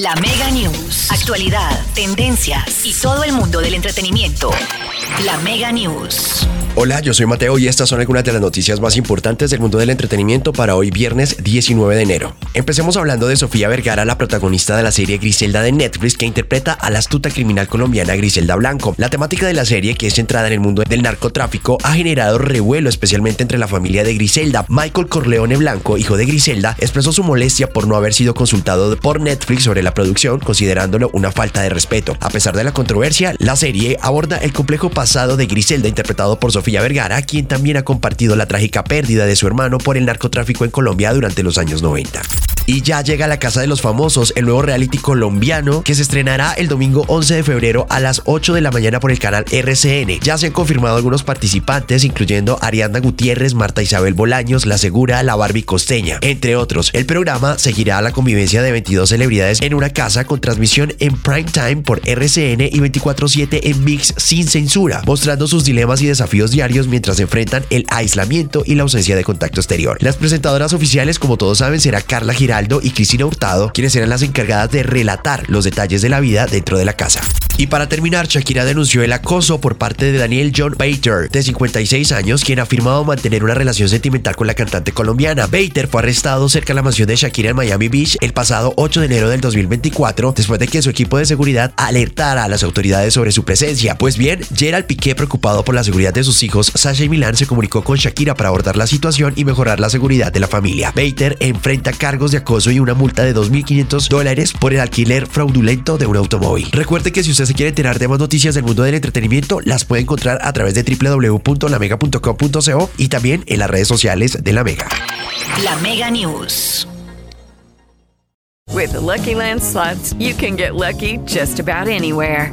La Mega News. Actualidad, tendencias y todo el mundo del entretenimiento. La Mega News. Hola, yo soy Mateo y estas son algunas de las noticias más importantes del mundo del entretenimiento para hoy viernes 19 de enero. Empecemos hablando de Sofía Vergara, la protagonista de la serie Griselda de Netflix que interpreta a la astuta criminal colombiana Griselda Blanco. La temática de la serie, que es centrada en el mundo del narcotráfico, ha generado revuelo especialmente entre la familia de Griselda. Michael Corleone Blanco, hijo de Griselda, expresó su molestia por no haber sido consultado por Netflix sobre la producción, considerándolo una falta de respeto. A pesar de la controversia, la serie aborda el complejo pasado de Griselda interpretado por Sofía Vergara, quien también ha compartido la trágica pérdida de su hermano por el narcotráfico en Colombia durante los años 90. Y ya llega a la Casa de los Famosos, el nuevo reality colombiano que se estrenará el domingo 11 de febrero a las 8 de la mañana por el canal RCN. Ya se han confirmado algunos participantes, incluyendo Ariana Gutiérrez, Marta Isabel Bolaños, La Segura, La Barbie Costeña, entre otros. El programa seguirá la convivencia de 22 celebridades en una casa con transmisión en prime time por RCN y 24/7 en Mix sin censura, mostrando sus dilemas y desafíos diarios mientras enfrentan el aislamiento y la ausencia de contacto exterior. Las presentadoras oficiales, como todos saben, será Carla Giraldo y Cristina Hurtado, quienes serán las encargadas de relatar los detalles de la vida dentro de la casa. Y para terminar, Shakira denunció el acoso por parte de Daniel John Bater, de 56 años, quien ha afirmado mantener una relación sentimental con la cantante colombiana. Bater fue arrestado cerca de la mansión de Shakira en Miami Beach el pasado 8 de enero del 2024, después de que su equipo de seguridad alertara a las autoridades sobre su presencia. Pues bien, Gerald Piqué, preocupado por la seguridad de sus hijos, Sasha y Milan se comunicó con Shakira para abordar la situación y mejorar la seguridad de la familia. Bater enfrenta cargos de acoso y una multa de 2.500 dólares por el alquiler fraudulento de un automóvil. Recuerde que si usted se quiere enterar de más noticias del mundo del entretenimiento, las puede encontrar a través de www.lamega.com.co y también en las redes sociales de La Mega. La Mega News. With the Lucky Land slots, you can get lucky just about anywhere.